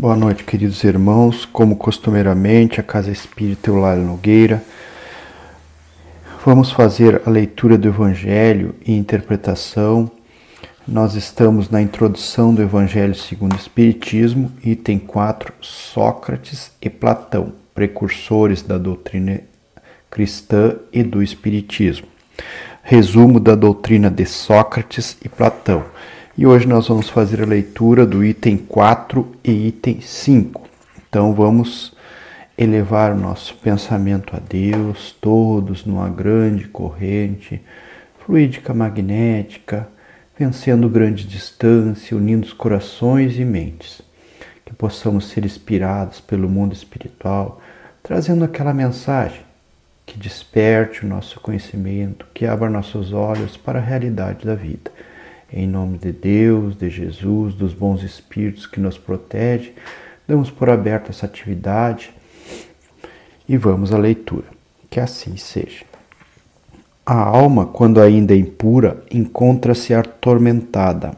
Boa noite, queridos irmãos. Como costumeiramente, a Casa Espírita Eulália Nogueira. Vamos fazer a leitura do Evangelho e interpretação. Nós estamos na introdução do Evangelho segundo o Espiritismo, item 4, Sócrates e Platão, precursores da doutrina cristã e do Espiritismo. Resumo da doutrina de Sócrates e Platão e hoje nós vamos fazer a leitura do item 4 e item 5. Então vamos elevar o nosso pensamento a Deus, todos numa grande corrente fluídica magnética, vencendo grande distância, unindo os corações e mentes. Que possamos ser inspirados pelo mundo espiritual, trazendo aquela mensagem que desperte o nosso conhecimento, que abra nossos olhos para a realidade da vida. Em nome de Deus, de Jesus, dos bons espíritos que nos protege, damos por aberta essa atividade e vamos à leitura. Que assim seja. A alma, quando ainda impura, encontra-se atormentada,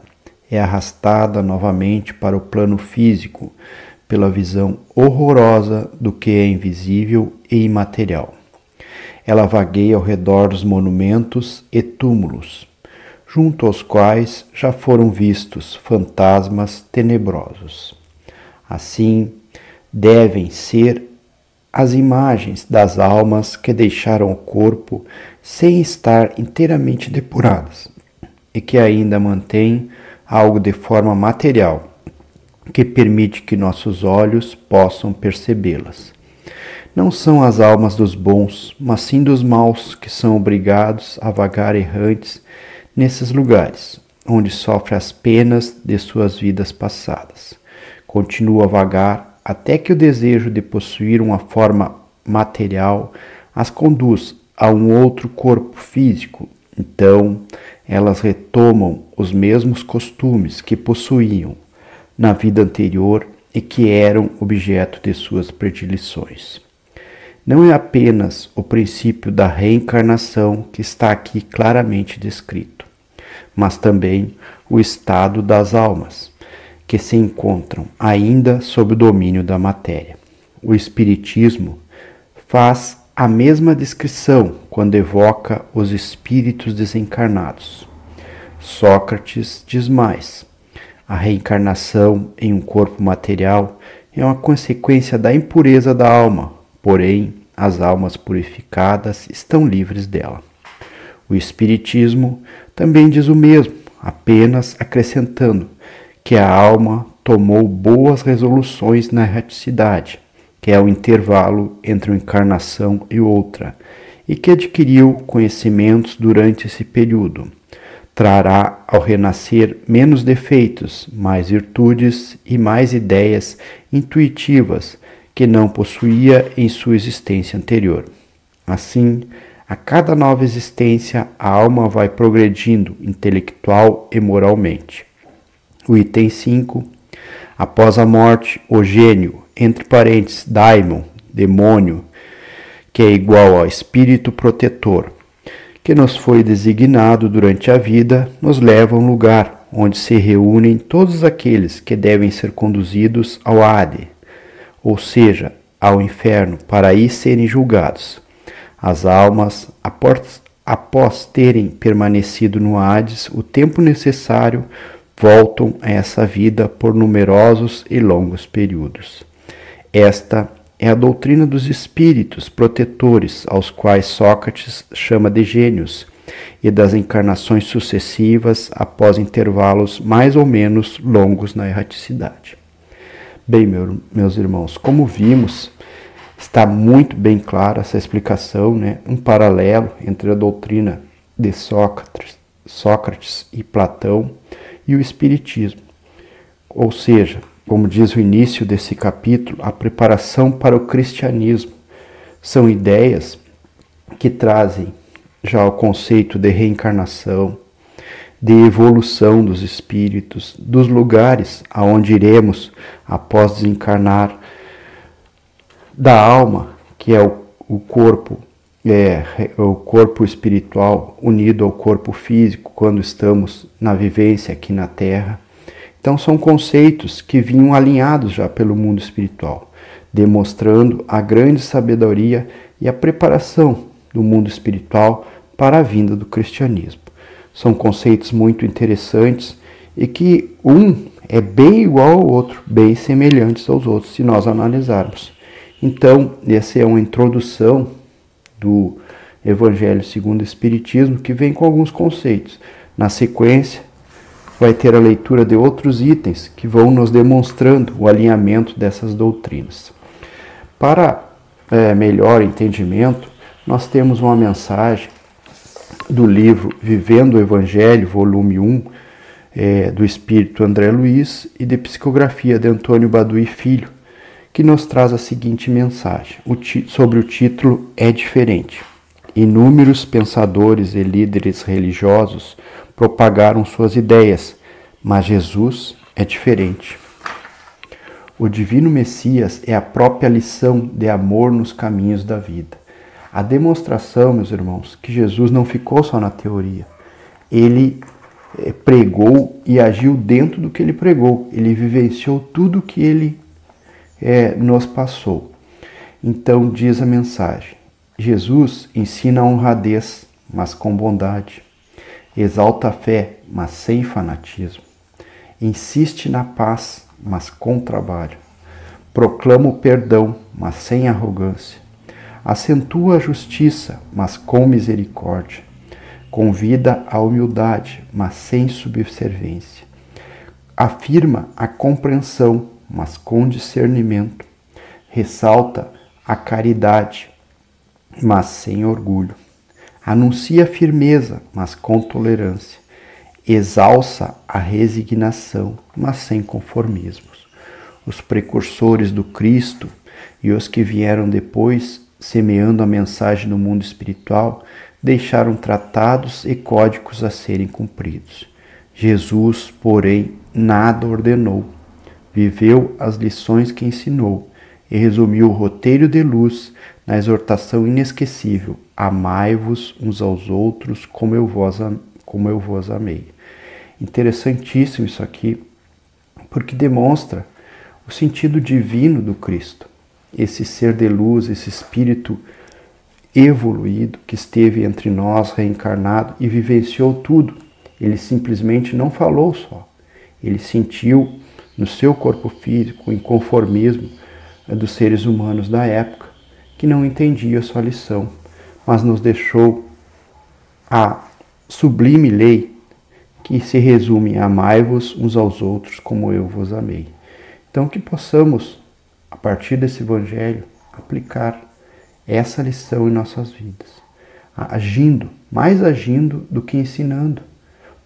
é arrastada novamente para o plano físico pela visão horrorosa do que é invisível e imaterial. Ela vagueia ao redor dos monumentos e túmulos junto aos quais já foram vistos fantasmas tenebrosos. Assim, devem ser as imagens das almas que deixaram o corpo sem estar inteiramente depuradas e que ainda mantêm algo de forma material que permite que nossos olhos possam percebê-las. Não são as almas dos bons, mas sim dos maus que são obrigados a vagar errantes nesses lugares, onde sofre as penas de suas vidas passadas. Continua a vagar até que o desejo de possuir uma forma material as conduz a um outro corpo físico. Então, elas retomam os mesmos costumes que possuíam na vida anterior e que eram objeto de suas predileções. Não é apenas o princípio da reencarnação que está aqui claramente descrito mas também o estado das almas, que se encontram ainda sob o domínio da matéria. O Espiritismo faz a mesma descrição quando evoca os espíritos desencarnados. Sócrates diz mais: a reencarnação em um corpo material é uma consequência da impureza da alma, porém, as almas purificadas estão livres dela. O Espiritismo também diz o mesmo, apenas acrescentando que a alma tomou boas resoluções na erraticidade, que é o intervalo entre uma encarnação e outra, e que adquiriu conhecimentos durante esse período. Trará ao renascer menos defeitos, mais virtudes e mais ideias intuitivas que não possuía em sua existência anterior. Assim, a cada nova existência, a alma vai progredindo intelectual e moralmente. O item 5. Após a morte, o gênio, entre parênteses, daimon, demônio, que é igual ao espírito protetor, que nos foi designado durante a vida, nos leva a um lugar onde se reúnem todos aqueles que devem ser conduzidos ao Hade, ou seja, ao inferno, para aí serem julgados. As almas, após, após terem permanecido no Hades o tempo necessário, voltam a essa vida por numerosos e longos períodos. Esta é a doutrina dos espíritos protetores, aos quais Sócrates chama de gênios, e das encarnações sucessivas após intervalos mais ou menos longos na erraticidade. Bem, meu, meus irmãos, como vimos, Está muito bem clara essa explicação, né? um paralelo entre a doutrina de Sócrates, Sócrates e Platão e o Espiritismo. Ou seja, como diz o início desse capítulo, a preparação para o cristianismo. São ideias que trazem já o conceito de reencarnação, de evolução dos espíritos, dos lugares aonde iremos após desencarnar da alma, que é o, o corpo, é, o corpo espiritual unido ao corpo físico quando estamos na vivência aqui na Terra. Então, são conceitos que vinham alinhados já pelo mundo espiritual, demonstrando a grande sabedoria e a preparação do mundo espiritual para a vinda do cristianismo. São conceitos muito interessantes e que um é bem igual ao outro, bem semelhantes aos outros, se nós analisarmos. Então, essa é uma introdução do Evangelho segundo o Espiritismo que vem com alguns conceitos. Na sequência, vai ter a leitura de outros itens que vão nos demonstrando o alinhamento dessas doutrinas. Para é, melhor entendimento, nós temos uma mensagem do livro Vivendo o Evangelho, volume 1, é, do Espírito André Luiz e de psicografia de Antônio Baduí Filho, que nos traz a seguinte mensagem o sobre o título É Diferente. Inúmeros pensadores e líderes religiosos propagaram suas ideias, mas Jesus é diferente. O Divino Messias é a própria lição de amor nos caminhos da vida. A demonstração, meus irmãos, que Jesus não ficou só na teoria. Ele eh, pregou e agiu dentro do que ele pregou. Ele vivenciou tudo que ele é, nos passou. Então diz a mensagem: Jesus ensina a honradez, mas com bondade. Exalta a fé, mas sem fanatismo. Insiste na paz, mas com trabalho. Proclama o perdão, mas sem arrogância. Acentua a justiça, mas com misericórdia. Convida a humildade, mas sem subservência. Afirma a compreensão, mas com discernimento. Ressalta a caridade, mas sem orgulho. Anuncia firmeza, mas com tolerância. Exalça a resignação, mas sem conformismos. Os precursores do Cristo e os que vieram depois, semeando a mensagem no mundo espiritual, deixaram tratados e códigos a serem cumpridos. Jesus, porém, nada ordenou viveu as lições que ensinou e resumiu o roteiro de luz na exortação inesquecível: Amai-vos uns aos outros como eu vos, como eu vos amei. Interessantíssimo isso aqui, porque demonstra o sentido divino do Cristo, esse ser de luz, esse espírito evoluído que esteve entre nós, reencarnado e vivenciou tudo. Ele simplesmente não falou só, ele sentiu no seu corpo físico o inconformismo eh, dos seres humanos da época, que não entendia sua lição, mas nos deixou a sublime lei que se resume em amai-vos uns aos outros como eu vos amei. Então que possamos, a partir desse evangelho, aplicar essa lição em nossas vidas, agindo, mais agindo do que ensinando,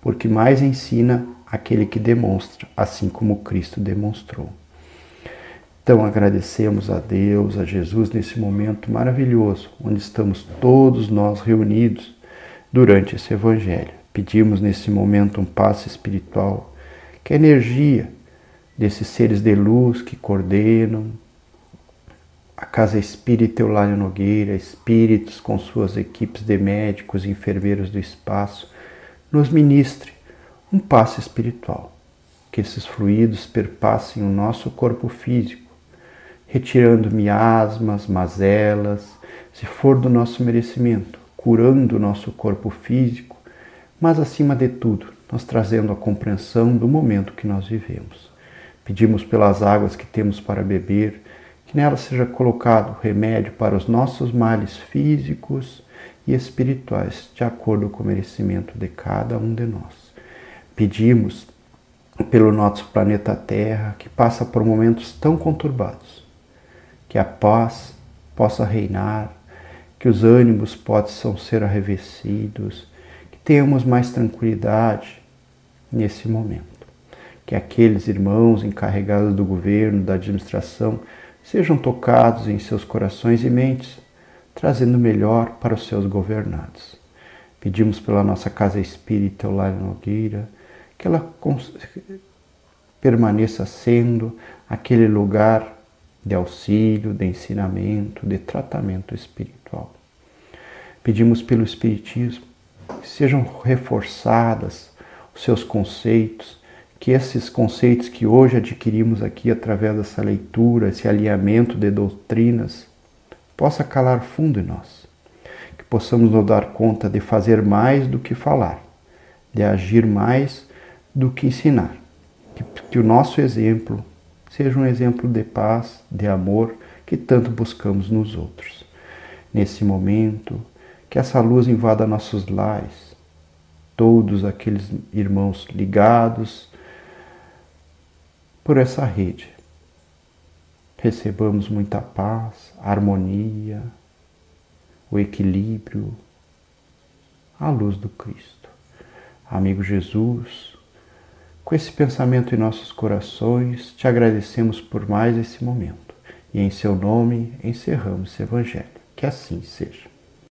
porque mais ensina aquele que demonstra, assim como Cristo demonstrou. Então agradecemos a Deus, a Jesus nesse momento maravilhoso, onde estamos todos nós reunidos durante esse Evangelho. Pedimos nesse momento um passe espiritual, que a energia desses seres de luz que coordenam a Casa Espírita Eulália Nogueira, espíritos com suas equipes de médicos e enfermeiros do espaço, nos ministre um passe espiritual, que esses fluidos perpassem o nosso corpo físico, retirando miasmas, mazelas, se for do nosso merecimento, curando o nosso corpo físico, mas acima de tudo, nos trazendo a compreensão do momento que nós vivemos. Pedimos pelas águas que temos para beber, que nela seja colocado remédio para os nossos males físicos e espirituais, de acordo com o merecimento de cada um de nós. Pedimos pelo nosso planeta Terra, que passa por momentos tão conturbados, que a paz possa reinar, que os ânimos possam ser arrevecidos, que tenhamos mais tranquilidade nesse momento. Que aqueles irmãos encarregados do governo, da administração, sejam tocados em seus corações e mentes, trazendo melhor para os seus governados. Pedimos pela nossa casa espírita, Eulália Nogueira, que ela permaneça sendo aquele lugar de auxílio, de ensinamento, de tratamento espiritual. Pedimos pelo Espiritismo que sejam reforçadas os seus conceitos, que esses conceitos que hoje adquirimos aqui através dessa leitura, esse alinhamento de doutrinas, possa calar fundo em nós. Que possamos nos dar conta de fazer mais do que falar, de agir mais do que ensinar. Que, que o nosso exemplo seja um exemplo de paz, de amor que tanto buscamos nos outros. Nesse momento, que essa luz invada nossos lares, todos aqueles irmãos ligados por essa rede. Recebamos muita paz, harmonia, o equilíbrio, a luz do Cristo. Amigo Jesus, com esse pensamento em nossos corações, te agradecemos por mais esse momento e em seu nome encerramos esse Evangelho. Que assim seja.